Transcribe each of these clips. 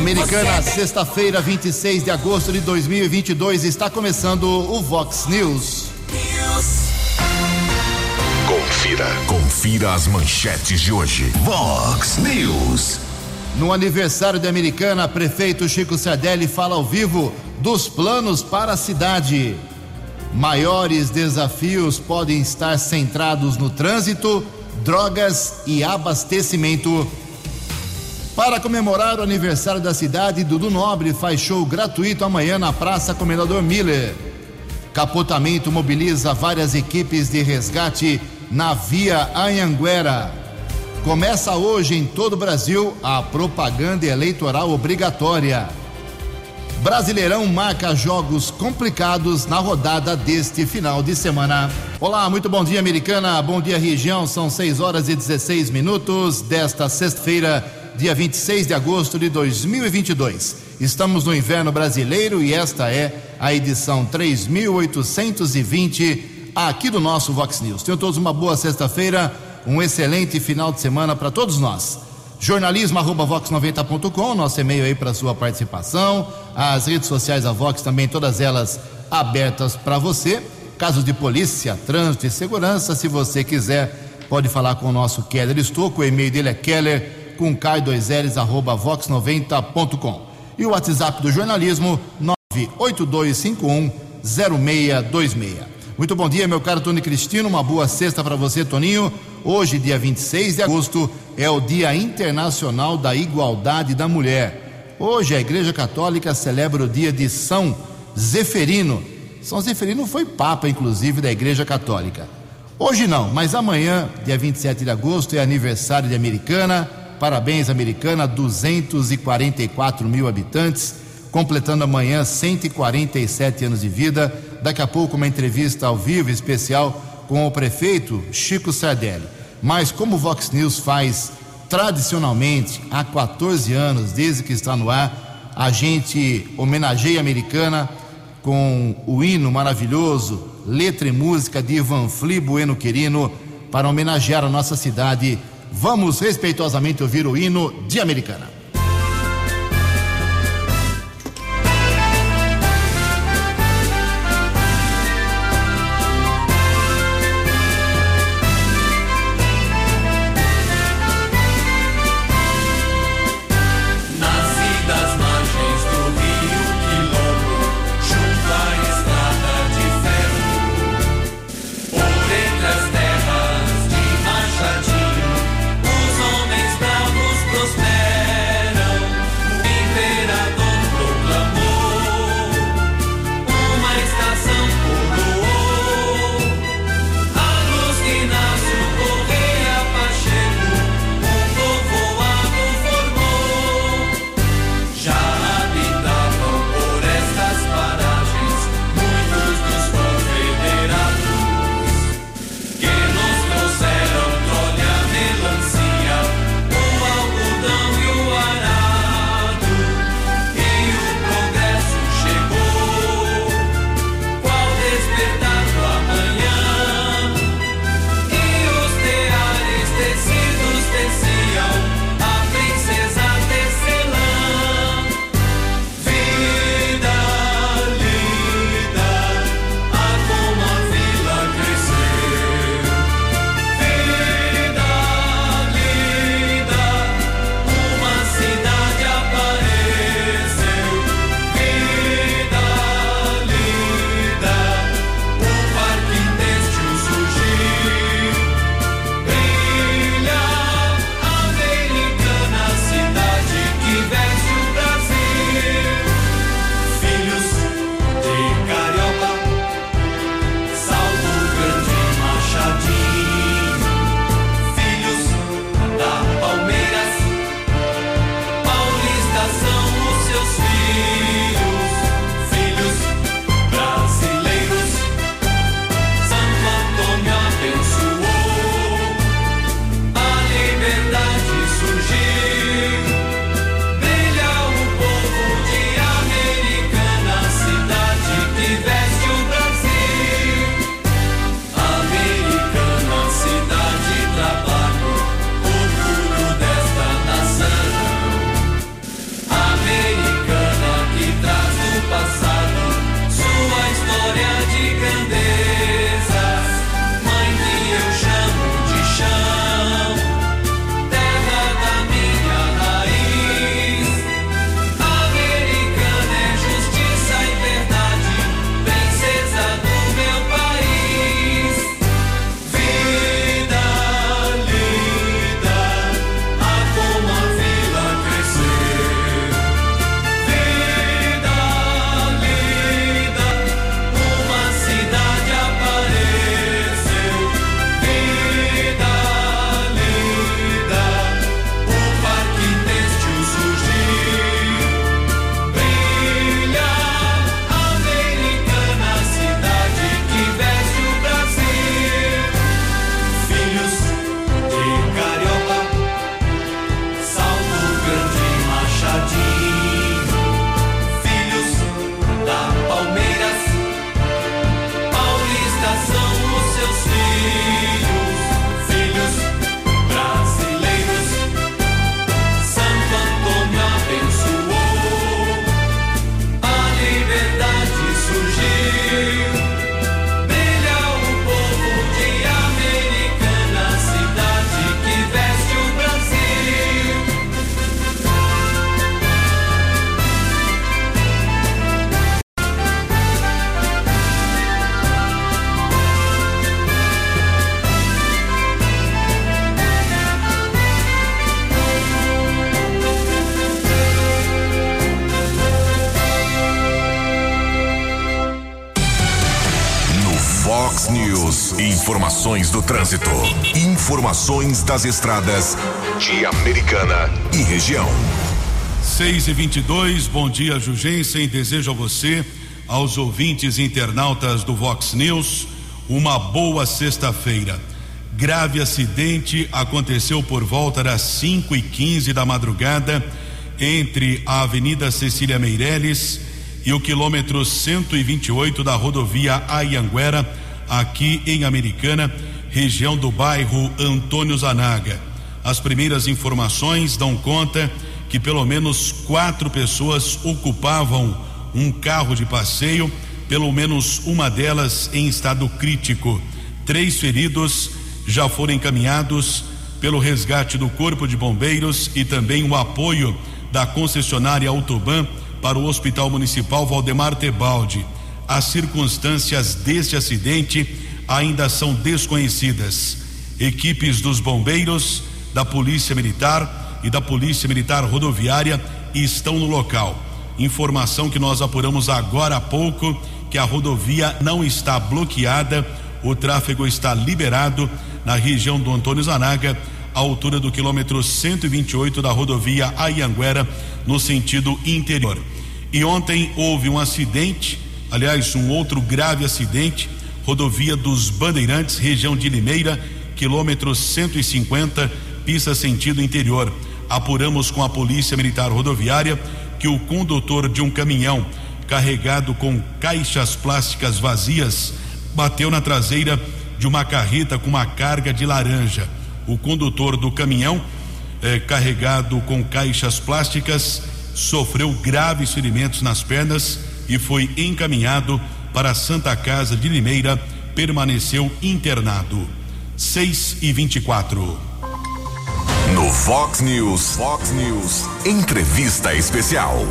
Americana, sexta-feira, 26 de agosto de 2022, está começando o Vox News. Confira, confira as manchetes de hoje. Vox News. No aniversário de Americana, prefeito Chico Sardelli fala ao vivo dos planos para a cidade. Maiores desafios podem estar centrados no trânsito, drogas e abastecimento. Para comemorar o aniversário da cidade, Dudu Nobre faz show gratuito amanhã na Praça Comendador Miller. Capotamento mobiliza várias equipes de resgate na Via Anhanguera. Começa hoje em todo o Brasil a propaganda eleitoral obrigatória. Brasileirão marca jogos complicados na rodada deste final de semana. Olá, muito bom dia, americana. Bom dia, região. São 6 horas e 16 minutos desta sexta-feira, dia 26 de agosto de 2022. Estamos no inverno brasileiro e esta é a edição 3820 aqui do nosso Vox News. Tenham todos uma boa sexta-feira, um excelente final de semana para todos nós jornalismo@vox90.com, nosso e-mail aí para sua participação, as redes sociais da Vox também todas elas abertas para você. Casos de polícia, trânsito e segurança, se você quiser, pode falar com o nosso Keller Estouco, o e-mail dele é keller com k2ls arroba vox90.com. E o WhatsApp do jornalismo 98251 0626. Muito bom dia, meu caro Tony Cristino. Uma boa sexta para você, Toninho. Hoje, dia 26 de agosto, é o Dia Internacional da Igualdade da Mulher. Hoje, a Igreja Católica celebra o dia de São Zeferino. São Zeferino foi papa, inclusive, da Igreja Católica. Hoje não, mas amanhã, dia 27 de agosto, é aniversário de Americana. Parabéns, Americana, 244 mil habitantes, completando amanhã 147 anos de vida. Daqui a pouco, uma entrevista ao vivo especial com o prefeito Chico Sardelli. Mas como o Vox News faz tradicionalmente há 14 anos, desde que está no ar, a gente homenageia a Americana com o hino maravilhoso, letra e música de Ivan Fli Bueno Querino, para homenagear a nossa cidade. Vamos respeitosamente ouvir o hino de Americana. Trânsito. Informações das estradas de Americana e região. 6 e 22 bom dia, Jugensen. Desejo a você, aos ouvintes internautas do Vox News, uma boa sexta-feira. Grave acidente aconteceu por volta das 5 e 15 da madrugada entre a Avenida Cecília Meireles e o quilômetro 128 da rodovia Ayanguera, aqui em Americana, região do bairro Antônio Zanaga. As primeiras informações dão conta que pelo menos quatro pessoas ocupavam um carro de passeio, pelo menos uma delas em estado crítico. Três feridos já foram encaminhados pelo resgate do Corpo de Bombeiros e também o apoio da concessionária Autoban para o Hospital Municipal Valdemar Tebaldi. As circunstâncias deste acidente ainda são desconhecidas. Equipes dos bombeiros, da Polícia Militar e da Polícia Militar Rodoviária estão no local. Informação que nós apuramos agora há pouco que a rodovia não está bloqueada, o tráfego está liberado na região do Antônio Zanaga, à altura do quilômetro 128 da rodovia Ayanguera, no sentido interior. E ontem houve um acidente, aliás, um outro grave acidente, rodovia dos Bandeirantes, região de Limeira, quilômetro 150, pista sentido interior. Apuramos com a Polícia Militar Rodoviária que o condutor de um caminhão carregado com caixas plásticas vazias bateu na traseira de uma carreta com uma carga de laranja. O condutor do caminhão, eh, carregado com caixas plásticas, sofreu graves ferimentos nas pernas e foi encaminhado para a Santa Casa de Limeira, permaneceu internado. 6 e 24. No Fox News, Fox News, entrevista especial.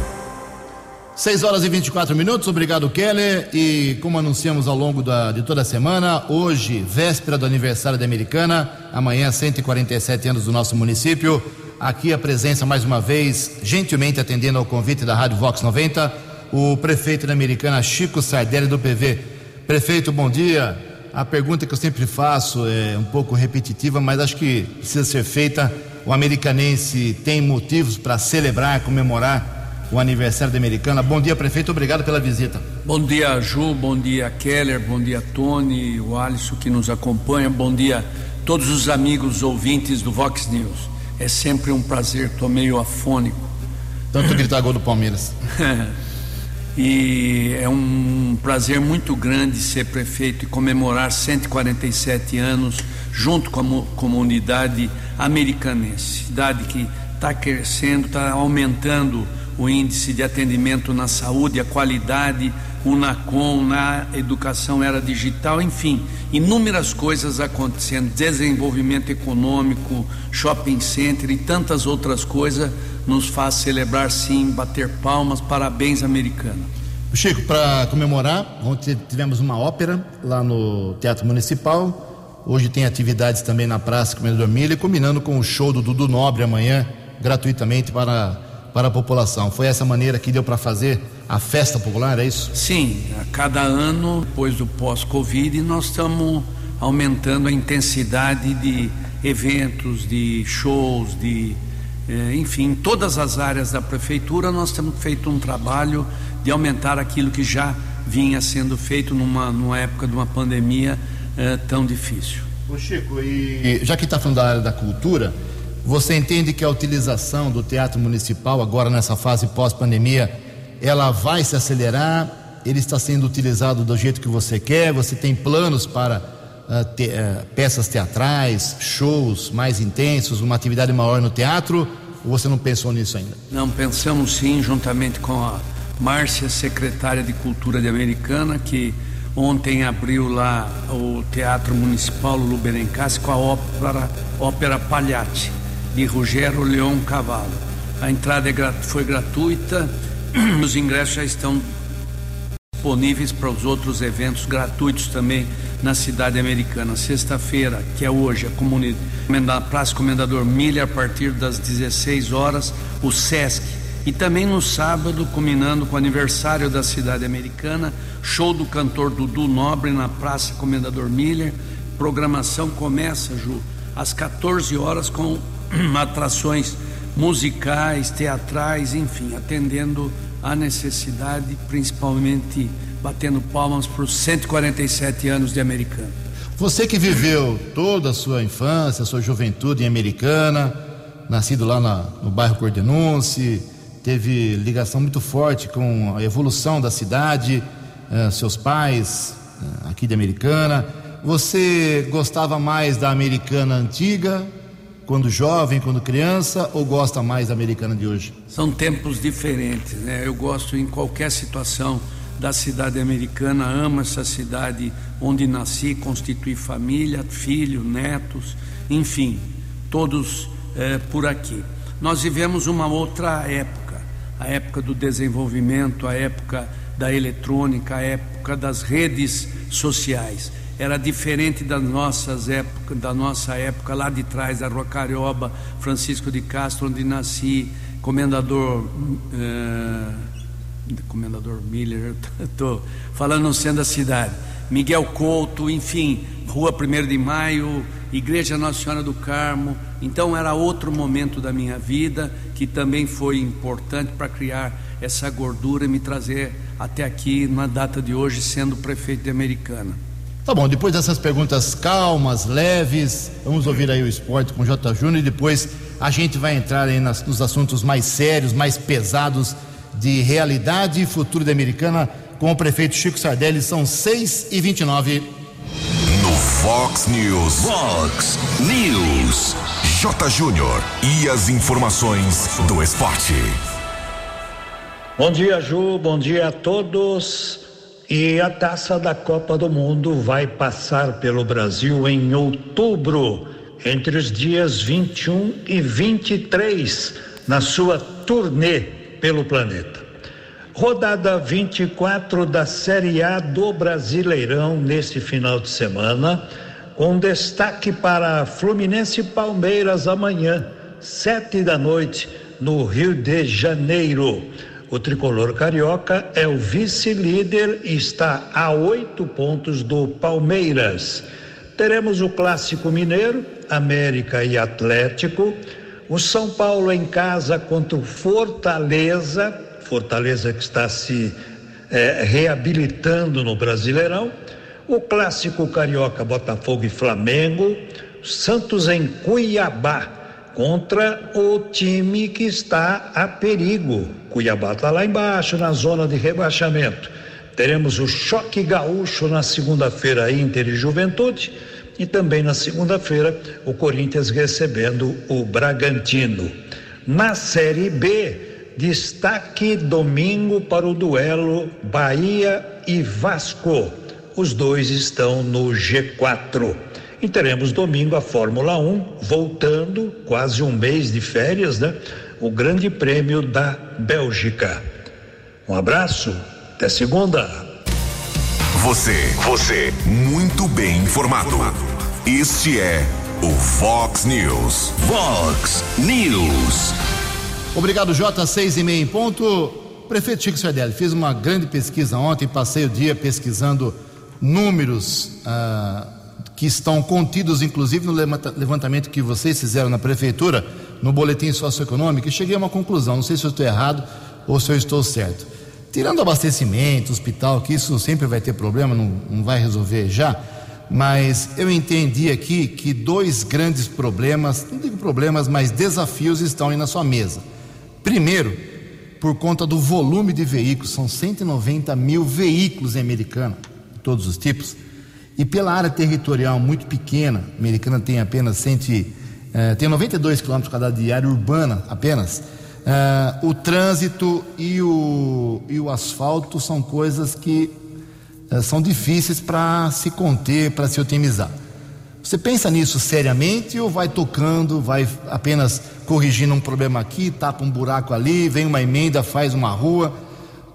6 horas e 24 minutos, obrigado Keller. E como anunciamos ao longo da, de toda a semana, hoje, véspera do aniversário da Americana, amanhã, 147 anos do nosso município. Aqui a presença, mais uma vez, gentilmente atendendo ao convite da Rádio Vox 90, o prefeito da Americana, Chico Sardelli, do PV. Prefeito, bom dia. A pergunta que eu sempre faço é um pouco repetitiva, mas acho que precisa ser feita. O americanense tem motivos para celebrar, comemorar o aniversário da Americana. Bom dia, prefeito, obrigado pela visita. Bom dia, Ju, bom dia, Keller, bom dia, Tony, o Alisson que nos acompanha, bom dia todos os amigos ouvintes do Vox News. É sempre um prazer, estou meio afônico. Tanto gritar gol do Palmeiras. e é um prazer muito grande ser prefeito e comemorar 147 anos junto com a comunidade americanense. Cidade que está crescendo, está aumentando o índice de atendimento na saúde, a qualidade, o NACOM, na educação era digital, enfim, inúmeras coisas acontecendo, desenvolvimento econômico, shopping center e tantas outras coisas nos faz celebrar sim, bater palmas, parabéns americano. Chico, para comemorar, ontem tivemos uma ópera lá no Teatro Municipal. Hoje tem atividades também na Praça Comendador Milha, combinando com o show do Dudu Nobre amanhã, gratuitamente para para a população. Foi essa maneira que deu para fazer a festa popular, é isso? Sim, a cada ano, depois do pós-Covid, nós estamos aumentando a intensidade de eventos, de shows, de eh, enfim, todas as áreas da prefeitura nós temos feito um trabalho de aumentar aquilo que já vinha sendo feito numa, numa época de uma pandemia eh, tão difícil. Ô Chico, e já que está falando da área da cultura, você entende que a utilização do teatro municipal, agora nessa fase pós-pandemia, ela vai se acelerar? Ele está sendo utilizado do jeito que você quer? Você tem planos para uh, te, uh, peças teatrais, shows mais intensos, uma atividade maior no teatro? Ou você não pensou nisso ainda? Não, pensamos sim, juntamente com a Márcia, secretária de Cultura de Americana, que ontem abriu lá o Teatro Municipal Lulu Berencassi com a ópera, ópera Palhate de Rogério Leão Cavalo. A entrada é, foi gratuita, os ingressos já estão disponíveis para os outros eventos gratuitos também na cidade americana. Sexta-feira, que é hoje, a Praça Comendador Milha, a partir das 16 horas, o SESC E também no sábado, culminando com o aniversário da cidade americana, show do cantor Dudu Nobre na Praça Comendador Miller. Programação começa, Ju, às 14 horas com atrações musicais, teatrais, enfim, atendendo à necessidade, principalmente batendo palmas para os 147 anos de Americana. Você que viveu toda a sua infância, a sua juventude em Americana, nascido lá na, no bairro Cordenunce, teve ligação muito forte com a evolução da cidade, eh, seus pais eh, aqui de Americana. Você gostava mais da Americana antiga, quando jovem, quando criança, ou gosta mais da Americana de hoje? São tempos diferentes, né? Eu gosto em qualquer situação da cidade americana, amo essa cidade onde nasci, constituí família, filho, netos, enfim, todos eh, por aqui. Nós vivemos uma outra época, a época do desenvolvimento, a época da eletrônica, a época das redes sociais. Era diferente das nossas épocas, da nossa época lá de trás, da Rua Carioba, Francisco de Castro, onde nasci, Comendador. Eh, Comendador Miller, estou falando centro da cidade. Miguel Couto, enfim, Rua 1 de Maio, Igreja Nossa Senhora do Carmo. Então era outro momento da minha vida que também foi importante para criar essa gordura e me trazer até aqui na data de hoje, sendo prefeito de Americana. Tá bom, depois dessas perguntas calmas, leves, vamos ouvir aí o esporte com o J. Júnior e depois a gente vai entrar aí nas, nos assuntos mais sérios, mais pesados de realidade e futuro da Americana com o prefeito Chico Sardelli. São 6 e 29 No Fox News. Fox News. J. Júnior. E as informações do esporte. Bom dia, Ju. Bom dia a todos. E a taça da Copa do Mundo vai passar pelo Brasil em outubro, entre os dias 21 e 23, na sua turnê pelo planeta. Rodada 24 da Série A do Brasileirão neste final de semana, com destaque para Fluminense e Palmeiras amanhã, sete da noite, no Rio de Janeiro. O tricolor carioca é o vice-líder e está a oito pontos do Palmeiras. Teremos o clássico mineiro, América e Atlético. O São Paulo em casa contra o Fortaleza, Fortaleza que está se é, reabilitando no Brasileirão. O clássico carioca Botafogo e Flamengo. Santos em Cuiabá contra o time que está a perigo. Cuiabá está lá embaixo, na zona de rebaixamento. Teremos o choque gaúcho na segunda-feira, Inter e Juventude. E também na segunda-feira, o Corinthians recebendo o Bragantino. Na Série B, destaque domingo para o duelo Bahia e Vasco. Os dois estão no G4. E teremos domingo a Fórmula 1 voltando, quase um mês de férias, né? O Grande Prêmio da Bélgica. Um abraço, até segunda. Você, você, muito bem informado. Este é o Fox News. Fox News. Obrigado, J. Seis e meia em ponto. Prefeito Chico Sardelli, fiz uma grande pesquisa ontem, passei o dia pesquisando números ah, que estão contidos, inclusive, no levantamento que vocês fizeram na prefeitura, no boletim socioeconômico, e cheguei a uma conclusão. Não sei se eu estou errado ou se eu estou certo. Tirando abastecimento, hospital, que isso sempre vai ter problema, não, não vai resolver já, mas eu entendi aqui que dois grandes problemas, não digo problemas, mas desafios estão aí na sua mesa. Primeiro, por conta do volume de veículos, são 190 mil veículos em Americana, de todos os tipos, e pela área territorial muito pequena, a Americana tem apenas 100, eh, tem 92 quilômetros quadrados de área urbana apenas, eh, o trânsito e o, e o asfalto são coisas que eh, são difíceis para se conter, para se otimizar. Você pensa nisso seriamente ou vai tocando, vai apenas corrigindo um problema aqui, tapa um buraco ali, vem uma emenda, faz uma rua?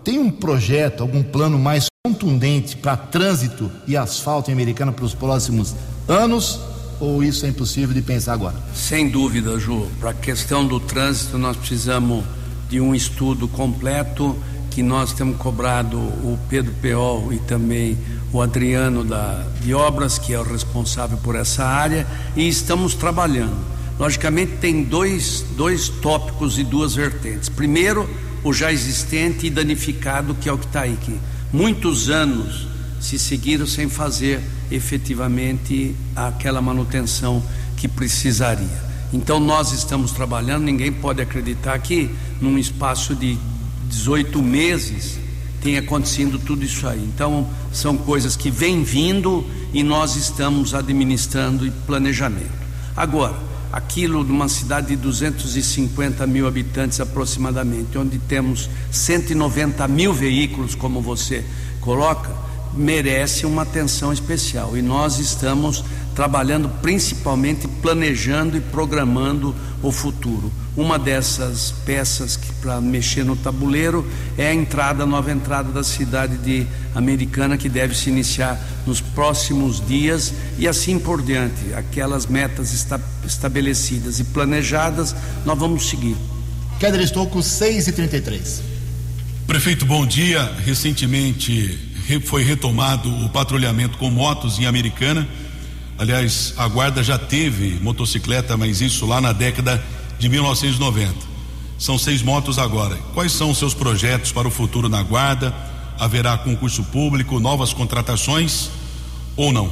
Tem um projeto, algum plano mais contundente para trânsito e asfalto em Americana para os próximos anos? Ou isso é impossível de pensar agora? Sem dúvida, Ju. Para a questão do trânsito, nós precisamos de um estudo completo que nós temos cobrado o Pedro Peol e também o Adriano da, de Obras, que é o responsável por essa área, e estamos trabalhando. Logicamente, tem dois, dois tópicos e duas vertentes. Primeiro, o já existente e danificado, que é o que está aí, que muitos anos se seguiram sem fazer efetivamente aquela manutenção que precisaria. Então nós estamos trabalhando, ninguém pode acreditar que num espaço de 18 meses tem acontecido tudo isso aí. Então são coisas que vêm vindo e nós estamos administrando e planejamento. Agora, aquilo de uma cidade de 250 mil habitantes aproximadamente, onde temos 190 mil veículos, como você coloca, merece uma atenção especial. E nós estamos trabalhando principalmente planejando e programando o futuro. Uma dessas peças que para mexer no tabuleiro é a entrada, a nova entrada da cidade de Americana que deve se iniciar nos próximos dias e assim por diante. Aquelas metas esta, estabelecidas e planejadas, nós vamos seguir. Keller Estouco, 6 e 33 Prefeito, bom dia. Recentemente foi retomado o patrulhamento com motos em Americana Aliás, a guarda já teve motocicleta, mas isso lá na década de 1990. São seis motos agora. Quais são os seus projetos para o futuro na guarda? Haverá concurso público, novas contratações ou não?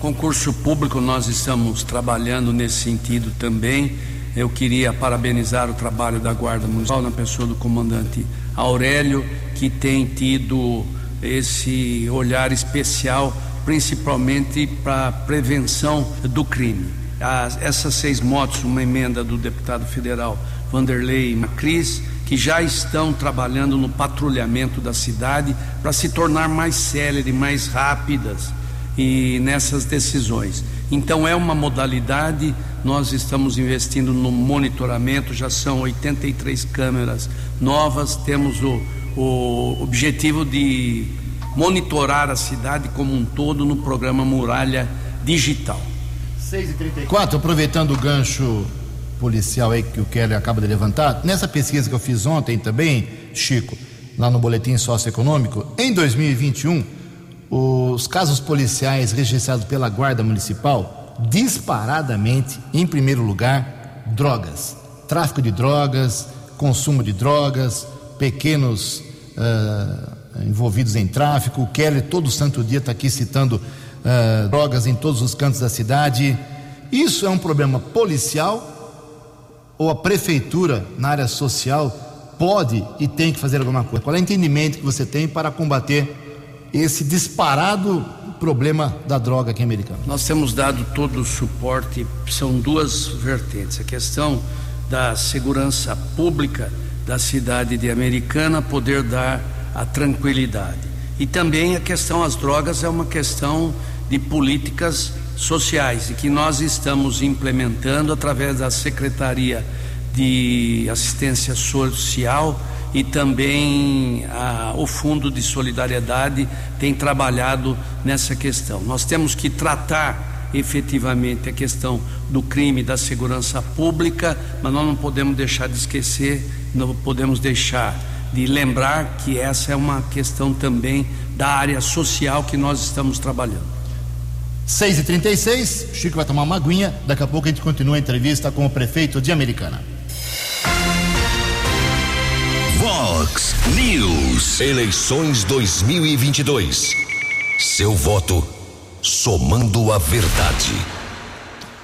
Concurso público, nós estamos trabalhando nesse sentido também. Eu queria parabenizar o trabalho da Guarda Municipal na pessoa do comandante Aurélio, que tem tido esse olhar especial principalmente para a prevenção do crime. As, essas seis motos, uma emenda do deputado federal Vanderlei Macris, que já estão trabalhando no patrulhamento da cidade para se tornar mais célere, mais rápidas e nessas decisões. Então é uma modalidade, nós estamos investindo no monitoramento, já são 83 câmeras novas, temos o, o objetivo de monitorar a cidade como um todo no programa Muralha Digital. 6h34, aproveitando o gancho policial aí que o Keller acaba de levantar, nessa pesquisa que eu fiz ontem também, Chico, lá no Boletim Socioeconômico, em 2021, os casos policiais registrados pela Guarda Municipal, disparadamente, em primeiro lugar, drogas. Tráfico de drogas, consumo de drogas, pequenos. Uh, envolvidos em tráfico. O Kelly, todo santo dia, está aqui citando uh, drogas em todos os cantos da cidade. Isso é um problema policial ou a prefeitura, na área social, pode e tem que fazer alguma coisa? Qual é o entendimento que você tem para combater esse disparado problema da droga aqui em Americana? Nós temos dado todo o suporte, são duas vertentes. A questão da segurança pública da cidade de Americana, poder dar a tranquilidade. E também a questão das drogas é uma questão de políticas sociais e que nós estamos implementando através da Secretaria de Assistência Social e também a, o Fundo de Solidariedade tem trabalhado nessa questão. Nós temos que tratar efetivamente a questão do crime da segurança pública, mas nós não podemos deixar de esquecer, não podemos deixar de lembrar que essa é uma questão também da área social que nós estamos trabalhando. 6h36, Chico vai tomar uma aguinha, daqui a pouco a gente continua a entrevista com o prefeito de Americana. Vox News. Eleições 2022. Seu voto somando a verdade.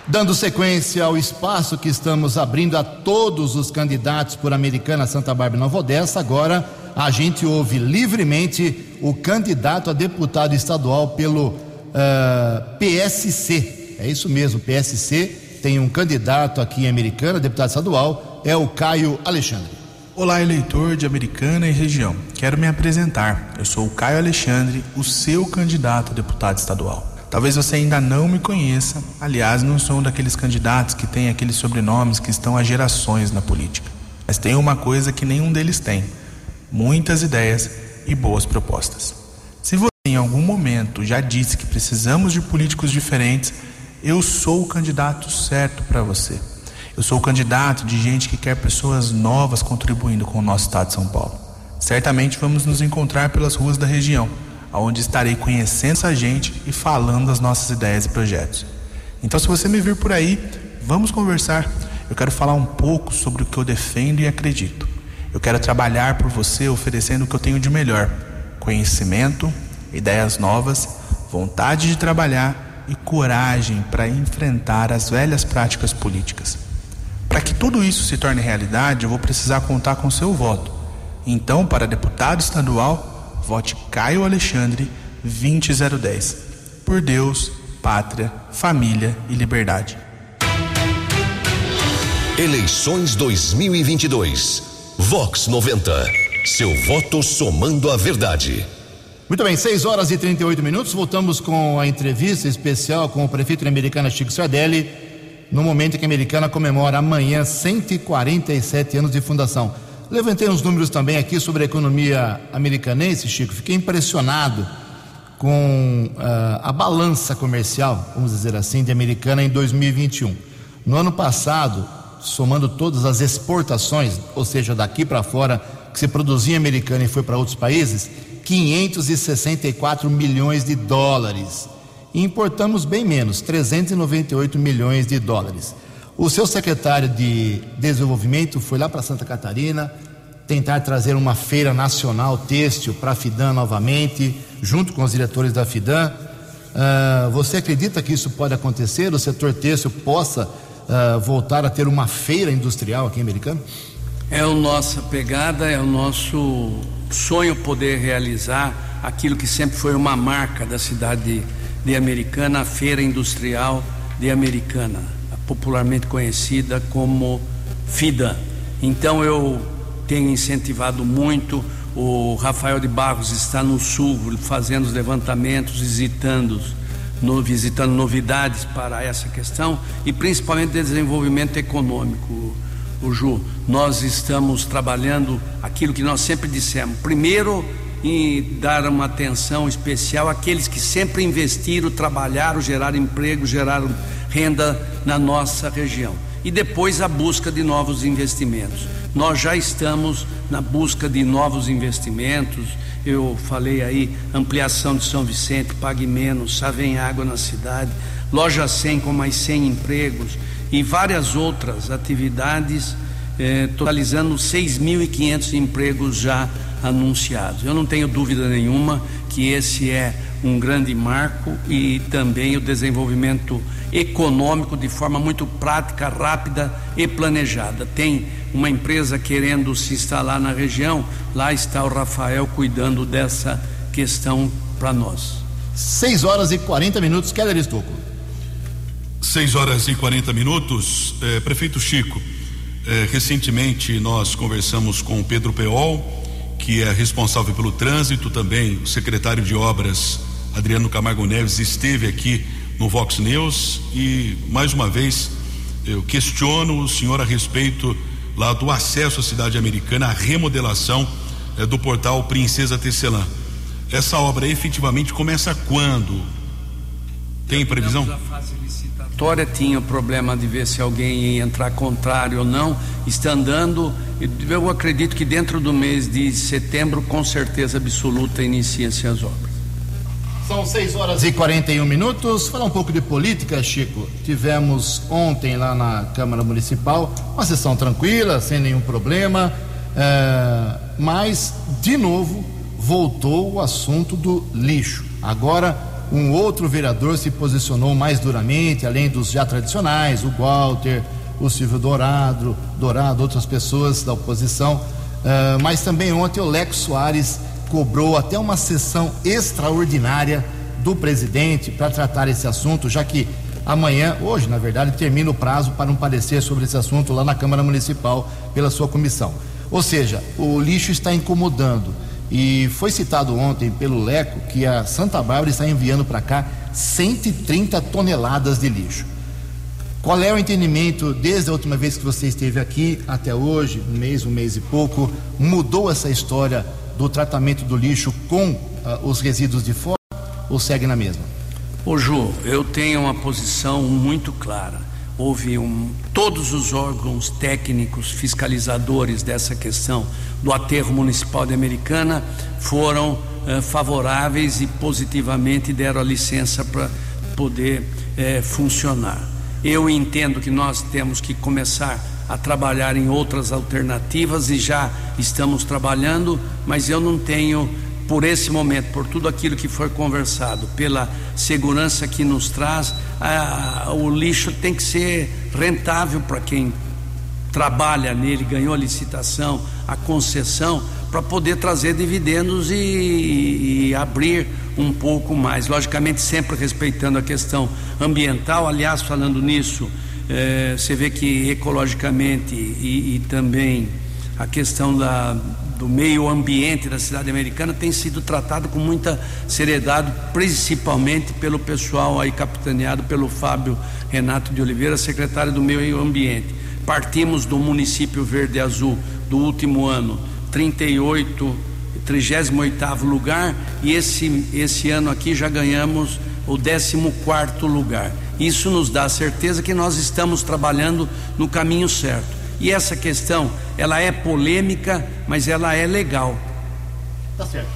Dando sequência ao espaço que estamos abrindo a todos os candidatos por Americana, Santa Bárbara e Nova Odessa, agora a gente ouve livremente o candidato a deputado estadual pelo eh, PSC. É isso mesmo, PSC tem um candidato aqui em Americana, deputado estadual, é o Caio Alexandre. Olá, eleitor de Americana e região. Quero me apresentar. Eu sou o Caio Alexandre, o seu candidato a deputado estadual. Talvez você ainda não me conheça, aliás, não sou um daqueles candidatos que tem aqueles sobrenomes que estão há gerações na política. Mas tem uma coisa que nenhum deles tem: muitas ideias e boas propostas. Se você em algum momento já disse que precisamos de políticos diferentes, eu sou o candidato certo para você. Eu sou o candidato de gente que quer pessoas novas contribuindo com o nosso estado de São Paulo. Certamente vamos nos encontrar pelas ruas da região, onde estarei conhecendo essa gente e falando das nossas ideias e projetos. Então, se você me vir por aí, vamos conversar. Eu quero falar um pouco sobre o que eu defendo e acredito. Eu quero trabalhar por você oferecendo o que eu tenho de melhor: conhecimento, ideias novas, vontade de trabalhar e coragem para enfrentar as velhas práticas políticas. Para que tudo isso se torne realidade, eu vou precisar contar com seu voto. Então, para deputado estadual, vote Caio Alexandre 20010. Por Deus, pátria, família e liberdade. Eleições 2022. Vox 90. Seu voto somando a verdade. Muito bem, 6 horas e 38 minutos. Voltamos com a entrevista especial com o prefeito da Americana Chico Sardelli, no momento em que a Americana comemora amanhã 147 anos de fundação. Levantei uns números também aqui sobre a economia americanense, Chico. Fiquei impressionado com uh, a balança comercial, vamos dizer assim, de Americana em 2021. No ano passado, somando todas as exportações, ou seja, daqui para fora, que se produzia em Americana e foi para outros países, 564 milhões de dólares. E importamos bem menos, 398 milhões de dólares. O seu secretário de Desenvolvimento foi lá para Santa Catarina tentar trazer uma feira nacional têxtil para a Fidan novamente, junto com os diretores da Fidan. Uh, você acredita que isso pode acontecer? O setor têxtil possa uh, voltar a ter uma feira industrial aqui em Americana? É a nossa pegada, é o nosso sonho poder realizar aquilo que sempre foi uma marca da cidade de, Americana, a Feira Industrial de Americana, popularmente conhecida como FIDA. Então eu tenho incentivado muito. O Rafael de Barros está no sul fazendo os levantamentos, visitando, no, visitando novidades para essa questão e principalmente desenvolvimento econômico o Ju, nós estamos trabalhando aquilo que nós sempre dissemos. Primeiro, em dar uma atenção especial àqueles que sempre investiram, trabalharam, geraram emprego, geraram renda na nossa região. E depois a busca de novos investimentos. Nós já estamos na busca de novos investimentos. Eu falei aí, ampliação de São Vicente, Pague Menos, Savem Água na cidade, Loja 100 com mais 100 empregos e várias outras atividades, eh, totalizando 6.500 empregos já anunciados. Eu não tenho dúvida nenhuma que esse é um grande marco e também o desenvolvimento econômico de forma muito prática, rápida e planejada. Tem uma empresa querendo se instalar na região, lá está o Rafael cuidando dessa questão para nós. 6 horas e 40 minutos, Keller Estocco. 6 horas e 40 minutos. É, Prefeito Chico, é, recentemente nós conversamos com o Pedro Peol, que é responsável pelo trânsito, também o secretário de obras, Adriano Camargo Neves, esteve aqui no Vox News e, mais uma vez, eu questiono o senhor a respeito lá do acesso à cidade americana, a remodelação é, do portal Princesa Tecelã. Essa obra efetivamente começa quando? Tem previsão? Vitória tinha o problema de ver se alguém ia entrar contrário ou não, está andando. Eu acredito que dentro do mês de setembro, com certeza absoluta, inicia-se as obras. São 6 horas e 41 minutos. Falar um pouco de política, Chico. Tivemos ontem lá na Câmara Municipal uma sessão tranquila, sem nenhum problema, é, mas, de novo, voltou o assunto do lixo. Agora um outro vereador se posicionou mais duramente, além dos já tradicionais, o Walter, o Silvio Dourado, Dourado, outras pessoas da oposição. Uh, mas também ontem o Leco Soares cobrou até uma sessão extraordinária do presidente para tratar esse assunto, já que amanhã, hoje na verdade, termina o prazo para um parecer sobre esse assunto lá na Câmara Municipal pela sua comissão. Ou seja, o lixo está incomodando. E foi citado ontem pelo Leco que a Santa Bárbara está enviando para cá 130 toneladas de lixo. Qual é o entendimento desde a última vez que você esteve aqui até hoje, um mês, um mês e pouco? Mudou essa história do tratamento do lixo com uh, os resíduos de fora ou segue na mesma? Ô Ju, eu tenho uma posição muito clara. Houve um, todos os órgãos técnicos fiscalizadores dessa questão do aterro municipal de Americana foram eh, favoráveis e positivamente deram a licença para poder eh, funcionar. Eu entendo que nós temos que começar a trabalhar em outras alternativas e já estamos trabalhando, mas eu não tenho por esse momento, por tudo aquilo que foi conversado, pela segurança que nos traz, a, o lixo tem que ser rentável para quem trabalha nele, ganhou a licitação, a concessão, para poder trazer dividendos e, e, abrir um pouco mais. Logicamente, sempre respeitando a questão ambiental. Aliás, falando nisso, eh, você vê que ecologicamente e, e também a questão da, do meio ambiente da cidade americana tem sido tratado com muita seriedade, principalmente pelo pessoal aí capitaneado pelo Fábio Renato de Oliveira, secretário do Meio Ambiente. Partimos do município Verde Azul do último ano, 38, 38 lugar, e esse, esse ano aqui já ganhamos o 14 lugar. Isso nos dá certeza que nós estamos trabalhando no caminho certo. E essa questão, ela é polêmica, mas ela é legal. Tá certo.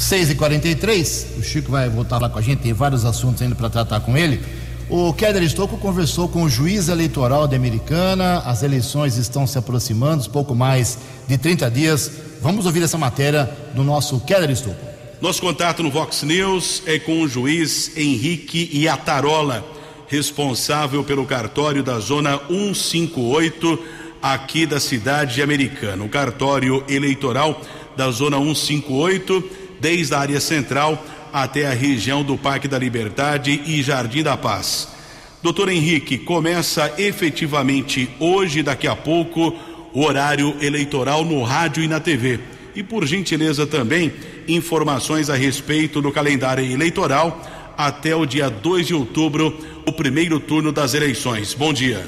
6 e 43 o Chico vai voltar lá com a gente, tem vários assuntos ainda para tratar com ele. O Keller Estocco conversou com o juiz eleitoral de Americana, as eleições estão se aproximando, pouco mais de 30 dias. Vamos ouvir essa matéria do nosso Keller Estocco. Nosso contato no Vox News é com o juiz Henrique Iatarola, responsável pelo cartório da Zona 158 aqui da cidade americana. O cartório eleitoral da Zona 158, desde a área central até a região do Parque da Liberdade e Jardim da Paz. Doutor Henrique, começa efetivamente hoje, daqui a pouco, o horário eleitoral no rádio e na TV. E por gentileza também, informações a respeito do calendário eleitoral até o dia 2 de outubro, o primeiro turno das eleições. Bom dia.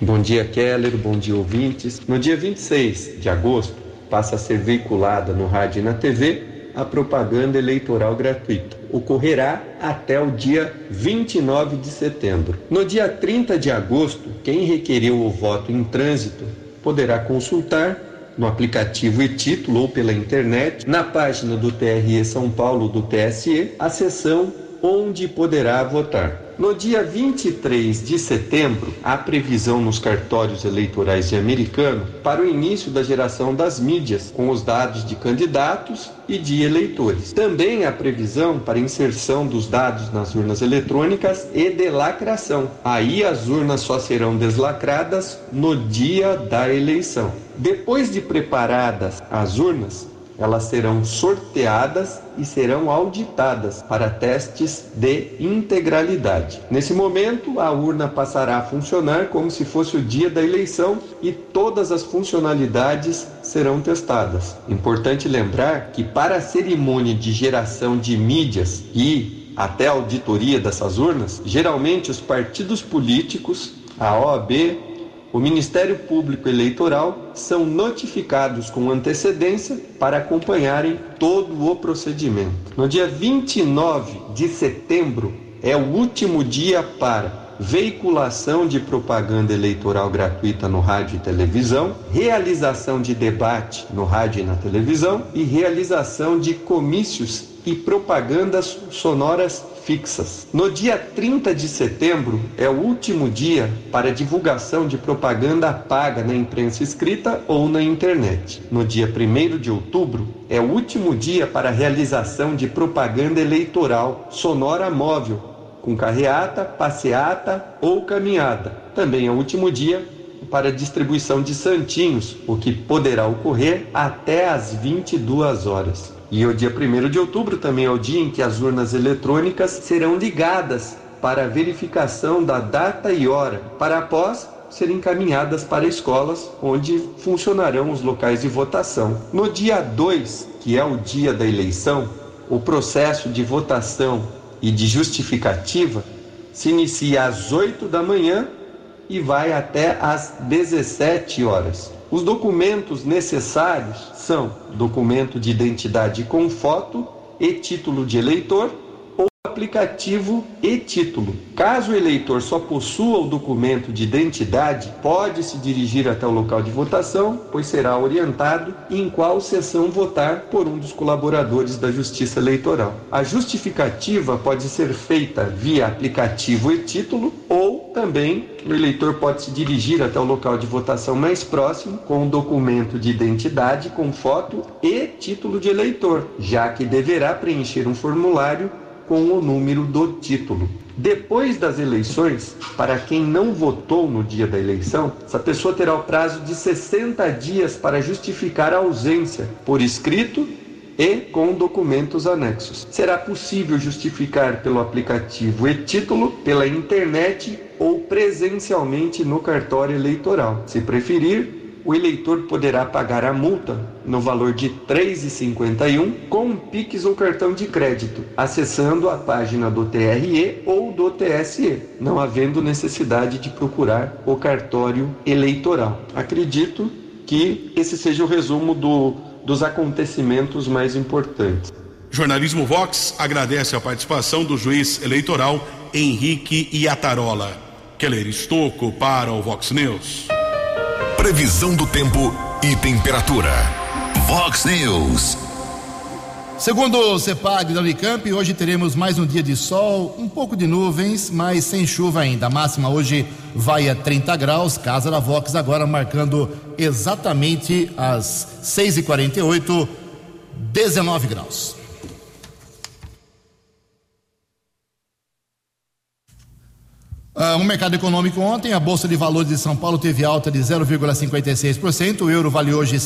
Bom dia, Keller. Bom dia, ouvintes. No dia 26 de agosto, passa a ser veiculada no rádio e na TV a propaganda eleitoral gratuita. Ocorrerá até o dia 29 de setembro. No dia 30 de agosto, quem requereu o voto em trânsito poderá consultar no aplicativo e título ou pela internet, na página do TRE São Paulo do TSE, a seção onde poderá votar. No dia 23 de setembro, há previsão nos cartórios eleitorais de Americano para o início da geração das mídias com os dados de candidatos e de eleitores. Também há previsão para inserção dos dados nas urnas eletrônicas e de lacração. Aí as urnas só serão deslacradas no dia da eleição. Depois de preparadas as urnas, elas serão sorteadas e serão auditadas para testes de integralidade. Nesse momento, a urna passará a funcionar como se fosse o dia da eleição e todas as funcionalidades serão testadas. Importante lembrar que para a cerimônia de geração de mídias e até auditoria dessas urnas, geralmente os partidos políticos, a OAB, o Ministério Público Eleitoral são notificados com antecedência para acompanharem todo o procedimento. No dia 29 de setembro é o último dia para veiculação de propaganda eleitoral gratuita no rádio e televisão, realização de debate no rádio e na televisão e realização de comícios e propagandas sonoras fixas. No dia 30 de setembro é o último dia para divulgação de propaganda paga na imprensa escrita ou na internet. No dia 1 de outubro é o último dia para realização de propaganda eleitoral sonora móvel, com carreata, passeata ou caminhada. Também é o último dia para distribuição de santinhos, o que poderá ocorrer até às 22 horas. E o dia 1 de outubro também é o dia em que as urnas eletrônicas serão ligadas para verificação da data e hora, para após serem encaminhadas para escolas onde funcionarão os locais de votação. No dia 2, que é o dia da eleição, o processo de votação e de justificativa se inicia às 8 da manhã e vai até às 17 horas. Os documentos necessários são documento de identidade com foto e título de eleitor ou aplicativo e título. Caso o eleitor só possua o documento de identidade, pode se dirigir até o local de votação, pois será orientado em qual sessão votar por um dos colaboradores da Justiça Eleitoral. A justificativa pode ser feita via aplicativo e título ou também o eleitor pode se dirigir até o local de votação mais próximo com um documento de identidade com foto e título de eleitor, já que deverá preencher um formulário com o número do título. Depois das eleições, para quem não votou no dia da eleição, essa pessoa terá o prazo de 60 dias para justificar a ausência por escrito e com documentos anexos. Será possível justificar pelo aplicativo e título, pela internet ou presencialmente no cartório eleitoral. Se preferir, o eleitor poderá pagar a multa no valor de R$ 3,51 com um Pix ou cartão de crédito, acessando a página do TRE ou do TSE, não havendo necessidade de procurar o cartório eleitoral. Acredito que esse seja o resumo do, dos acontecimentos mais importantes. Jornalismo Vox agradece a participação do juiz eleitoral Henrique Iatarola. Keller Estocco para o Vox News. Previsão do tempo e temperatura. Vox News. Segundo o CEPAG da Unicamp, hoje teremos mais um dia de sol, um pouco de nuvens, mas sem chuva ainda. A máxima hoje vai a 30 graus, casa da Vox agora marcando exatamente às 6h48, 19 graus. Uh, no mercado econômico ontem, a Bolsa de Valores de São Paulo teve alta de 0,56%, o euro vale hoje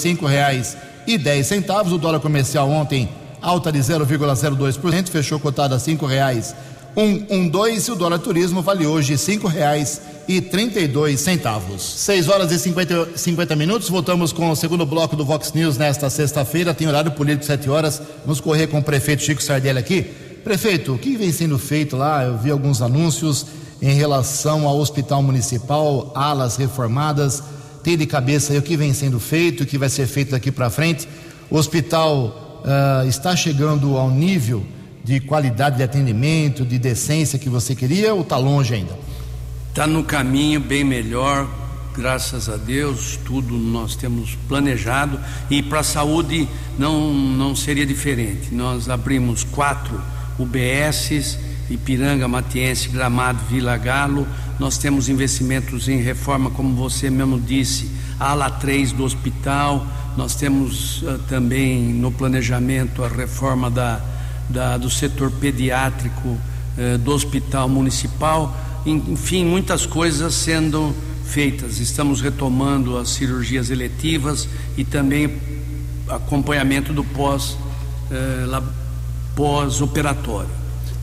dez centavos, o dólar comercial ontem alta de 0,02%, fechou cotado a cinco reais um, um dois, e o dólar turismo vale hoje cinco reais e trinta e dois centavos. 6 horas e 50, 50 minutos, voltamos com o segundo bloco do Vox News nesta sexta-feira, tem horário político 7 horas, vamos correr com o prefeito Chico Sardelli aqui. Prefeito, o que vem sendo feito lá? Eu vi alguns anúncios em relação ao hospital municipal, alas reformadas. Tem de cabeça aí o que vem sendo feito, o que vai ser feito daqui para frente. O hospital uh, está chegando ao nível de qualidade de atendimento, de decência que você queria ou está longe ainda? Está no caminho bem melhor, graças a Deus, tudo nós temos planejado e para a saúde não, não seria diferente. Nós abrimos quatro UBSs Ipiranga, Matiense, Gramado, Vila Galo. Nós temos investimentos em reforma, como você mesmo disse, ala 3 do hospital. Nós temos uh, também no planejamento a reforma da, da do setor pediátrico uh, do hospital municipal. Enfim, muitas coisas sendo feitas. Estamos retomando as cirurgias eletivas e também acompanhamento do pós, uh, pós-operatório.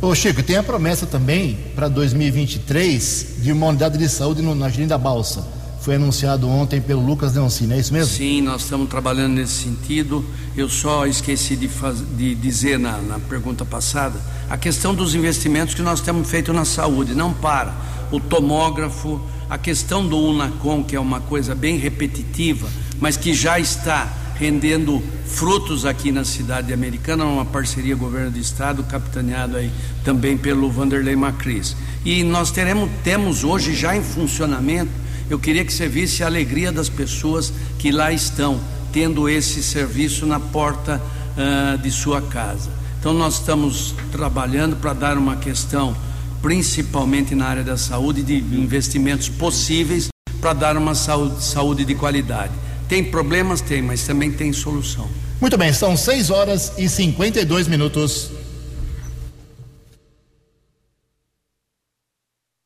Ô Chico, tem a promessa também para 2023 de uma unidade de saúde no, na Jardim da Balsa. Foi anunciado ontem pelo Lucas Leoncini, é isso mesmo? Sim, nós estamos trabalhando nesse sentido. Eu só esqueci de, faz, de dizer na, na pergunta passada a questão dos investimentos que nós temos feito na saúde. Não para. O tomógrafo, a questão do Unacom, que é uma coisa bem repetitiva, mas que já está rendendo frutos aqui na cidade americana, uma parceria governo do estado, capitaneado aí também pelo Vanderlei Macris. E nós teremos, temos hoje já em funcionamento, eu queria que você visse a alegria das pessoas que lá estão, tendo esse serviço na porta uh, de sua casa. Então nós estamos trabalhando para dar uma questão, principalmente na área da saúde, de investimentos possíveis para dar uma saúde, saúde de qualidade. Tem problemas? Tem, mas também tem solução. Muito bem, são 6 horas e 52 minutos.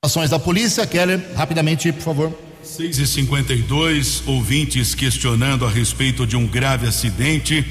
Ações da polícia, Keller, rapidamente, por favor. 6 e 52 ouvintes questionando a respeito de um grave acidente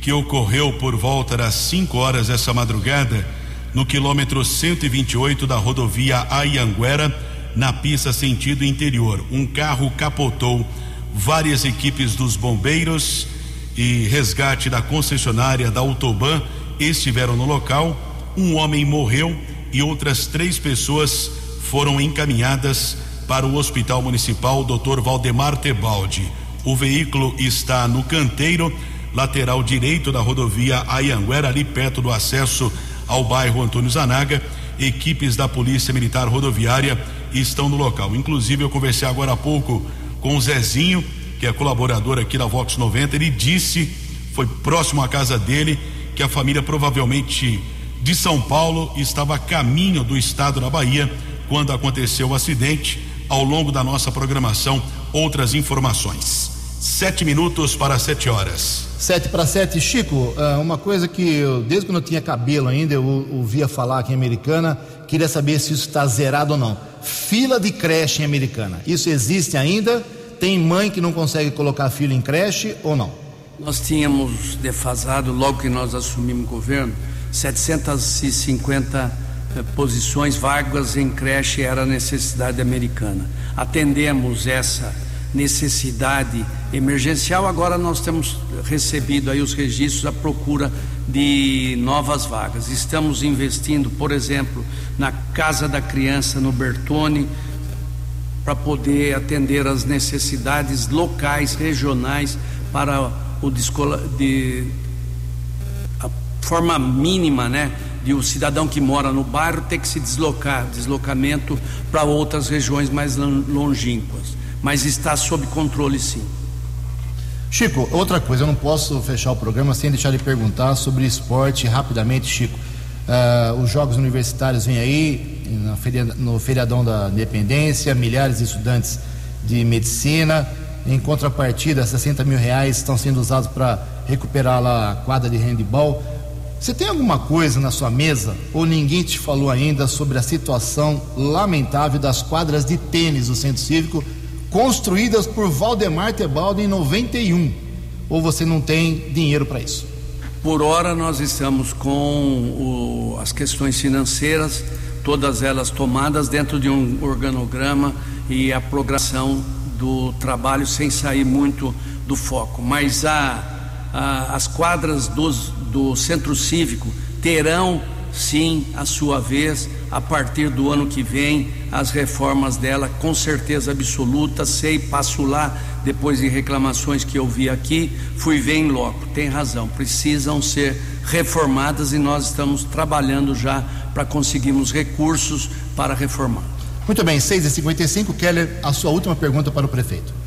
que ocorreu por volta das 5 horas dessa madrugada no quilômetro 128 da rodovia Ayanguera, na pista sentido interior. Um carro capotou várias equipes dos bombeiros e resgate da concessionária da Autoban estiveram no local. Um homem morreu e outras três pessoas foram encaminhadas para o Hospital Municipal Dr. Valdemar Tebaldi. O veículo está no canteiro lateral direito da rodovia Ayanguera, ali perto do acesso ao bairro Antônio Zanaga. Equipes da Polícia Militar Rodoviária estão no local. Inclusive, eu conversei agora há pouco com o Zezinho, que é colaborador aqui da Vox 90. Ele disse, foi próximo à casa dele, que a família provavelmente de São Paulo estava a caminho do estado da Bahia quando aconteceu o acidente. Ao longo da nossa programação, outras informações. Sete minutos para sete horas. Sete para sete. Chico, ah, uma coisa que eu, desde quando eu tinha cabelo ainda, eu ouvia falar aqui em Americana, queria saber se isso está zerado ou não. Fila de creche em Americana. Isso existe ainda? Tem mãe que não consegue colocar filho em creche ou não? Nós tínhamos defasado, logo que nós assumimos o governo, 750 eh, posições vagas em creche era necessidade americana. Atendemos essa necessidade emergencial, agora nós temos recebido aí os registros à procura de novas vagas. Estamos investindo, por exemplo, na Casa da Criança no Bertone, para poder atender as necessidades locais, regionais, para o de, a forma mínima, né, de o cidadão que mora no bairro ter que se deslocar, deslocamento para outras regiões mais longínquas. Mas está sob controle, sim. Chico, outra coisa, eu não posso fechar o programa sem deixar de perguntar sobre esporte rapidamente, Chico. Uh, os Jogos Universitários vêm aí, no feriadão da Independência, milhares de estudantes de medicina. Em contrapartida, 60 mil reais estão sendo usados para recuperar lá a quadra de handball. Você tem alguma coisa na sua mesa ou ninguém te falou ainda sobre a situação lamentável das quadras de tênis do Centro Cívico construídas por Valdemar Tebaldo em 91? Ou você não tem dinheiro para isso? Por hora nós estamos com o, as questões financeiras, todas elas tomadas dentro de um organograma e a programação do trabalho sem sair muito do foco. Mas a as quadras dos, do centro cívico terão sim a sua vez a partir do ano que vem. As reformas dela com certeza absoluta sei passo lá depois de reclamações que eu vi aqui. Fui ver em loco tem razão. Precisam ser reformadas e nós estamos trabalhando já para conseguirmos recursos para reformar. Muito bem 6h55 Keller a sua última pergunta para o prefeito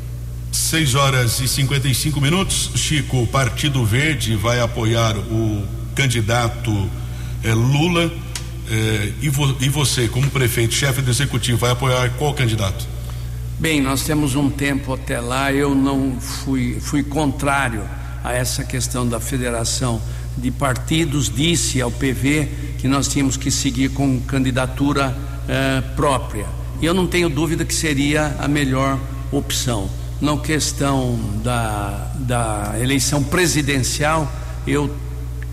6 horas e 55 minutos. Chico, o Partido Verde vai apoiar o candidato eh, Lula. Eh, e, vo, e, você, como prefeito, chefe do executivo, vai apoiar qual candidato? Bem, nós temos um tempo até lá. Eu não fui, fui contrário a essa questão da federação de partidos. Disse ao PV que nós tínhamos que seguir com candidatura eh, própria. E eu não tenho dúvida que seria a melhor opção na questão da, da eleição presidencial, eu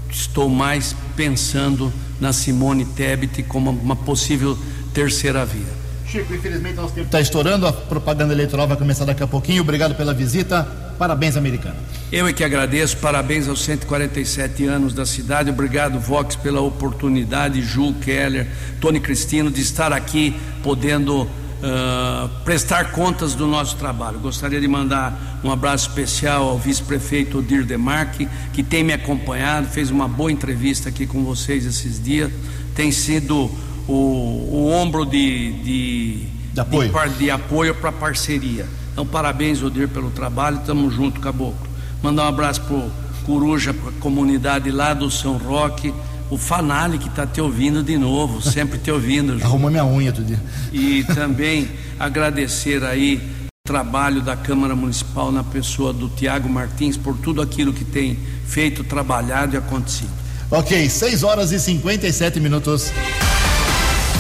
estou mais pensando na Simone Tebet como uma possível terceira via. Chico, infelizmente nosso tempo está estourando, a propaganda eleitoral vai começar daqui a pouquinho. Obrigado pela visita. Parabéns, americano. Eu é que agradeço, parabéns aos 147 anos da cidade. Obrigado, Vox, pela oportunidade, Ju Keller, Tony Cristino, de estar aqui podendo uh, prestar contas do nosso trabalho. Gostaria de mandar um abraço especial ao vice-prefeito Odir Demarque, que tem me acompanhado, fez uma boa entrevista aqui com vocês esses dias, tem sido o, o ombro de, de, de apoio, de, de apoio para parceria. Então, parabéns, Odir, pelo trabalho, estamos junto, Caboclo. Mandar um abraço para o Coruja, para a comunidade lá do São Roque o Fanali que está te ouvindo de novo, sempre te ouvindo. Arrumou minha unha todo dia. E também agradecer aí o trabalho da Câmara Municipal na pessoa do Tiago Martins por tudo aquilo que tem feito, trabalhado e acontecido. Ok, 6 horas e 57 minutos.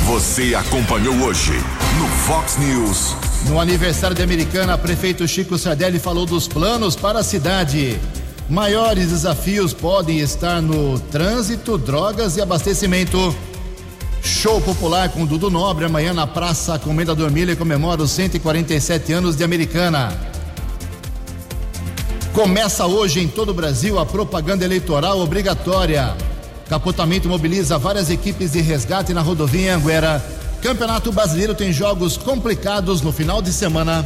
Você acompanhou hoje no Fox News. No aniversário de Americana, prefeito Chico Sardelli falou dos planos para a cidade. Maiores desafios podem estar no trânsito, drogas e abastecimento. Show popular com Dudu Nobre amanhã na Praça Comendador Miller comemora os 147 anos de Americana. Começa hoje em todo o Brasil a propaganda eleitoral obrigatória. Capotamento mobiliza várias equipes de resgate na rodovia Anguera. Campeonato Brasileiro tem jogos complicados no final de semana.